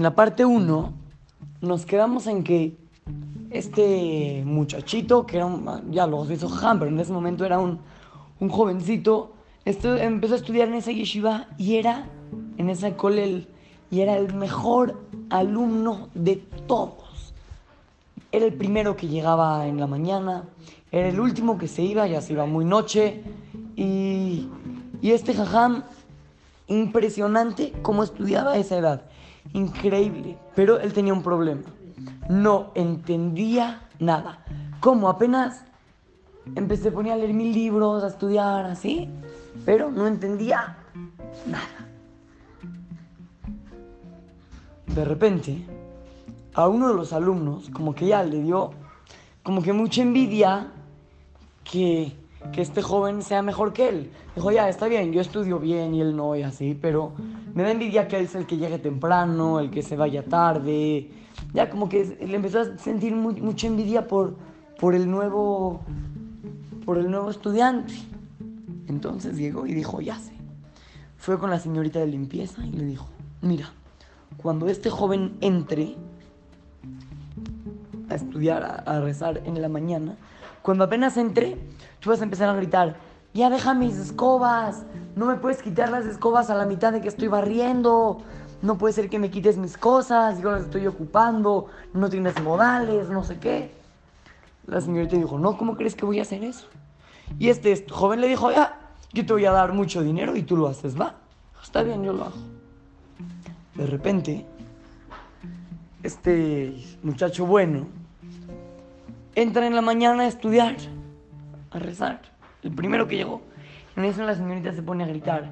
en la parte 1 nos quedamos en que este muchachito, que era un, ya lo hizo Ham, pero en ese momento era un, un jovencito, empezó a estudiar en esa yeshiva y era, en esa colel, y era el mejor alumno de todos. Era el primero que llegaba en la mañana, era el último que se iba, ya se iba muy noche, y, y este jajam, impresionante cómo estudiaba a esa edad, increíble, pero él tenía un problema no entendía nada. Como apenas empecé, a poner a leer mil libros, a estudiar, así, pero no entendía nada. De repente, a uno de los alumnos, como que ya le dio, como que mucha envidia que, que este joven sea mejor que él. Dijo, ya, está bien, yo estudio bien y él no, y así, pero me da envidia que él es el que llegue temprano, el que se vaya tarde, ya como que le empezó a sentir mucha envidia por, por, el nuevo, por el nuevo estudiante. Entonces llegó y dijo, ya sé. Fue con la señorita de limpieza y le dijo, mira, cuando este joven entre a estudiar, a, rezar en la mañana, cuando apenas entre, tú vas a empezar a gritar, ya deja mis escobas, no me puedes quitar las escobas a la mitad de que estoy barriendo, no puede ser que me quites mis cosas, yo las estoy ocupando, no tienes modales, no sé qué. La señorita dijo, no, ¿cómo crees que voy a hacer eso? Y este joven le dijo, ya, yo te voy a dar mucho dinero y tú lo haces, va. Está bien, yo lo hago. De repente, este muchacho bueno entra en la mañana a estudiar, a rezar. El primero que llegó. En eso la señorita se pone a gritar,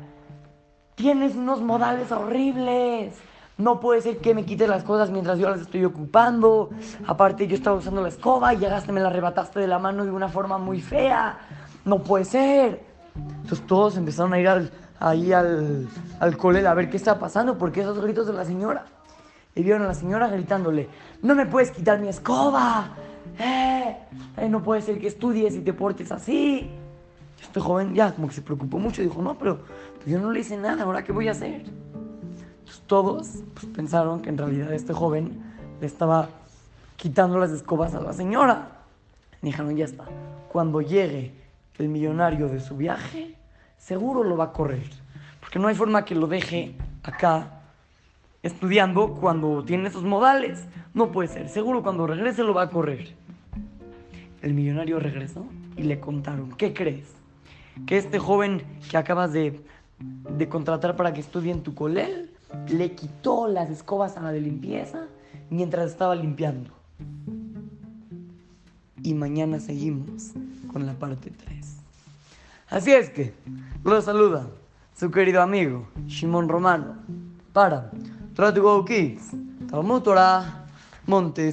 Tienes unos modales horribles. No puede ser que me quites las cosas mientras yo las estoy ocupando. Aparte, yo estaba usando la escoba y llegaste, me la arrebataste de la mano de una forma muy fea. No puede ser. Entonces todos empezaron a ir al, ahí al, al cole a ver qué está pasando, porque esos gritos de la señora. Y vieron a la señora gritándole, no me puedes quitar mi escoba. Eh, eh, no puede ser que estudies y te portes así. Este joven ya como que se preocupó mucho y dijo, no, pero yo no le hice nada, ¿ahora qué voy a hacer? todos pues, pensaron que en realidad este joven le estaba quitando las escobas a la señora. dijeron, ya está, cuando llegue el millonario de su viaje, seguro lo va a correr. Porque no hay forma que lo deje acá estudiando cuando tiene esos modales. No puede ser, seguro cuando regrese lo va a correr. El millonario regresó y le contaron, ¿qué crees? Que este joven que acabas de de contratar para que estudie en tu colel, le quitó las escobas a la de limpieza mientras estaba limpiando. Y mañana seguimos con la parte 3. Así es que, lo saluda su querido amigo Shimon Romano para Try to go kids. Talmud Torah, Monte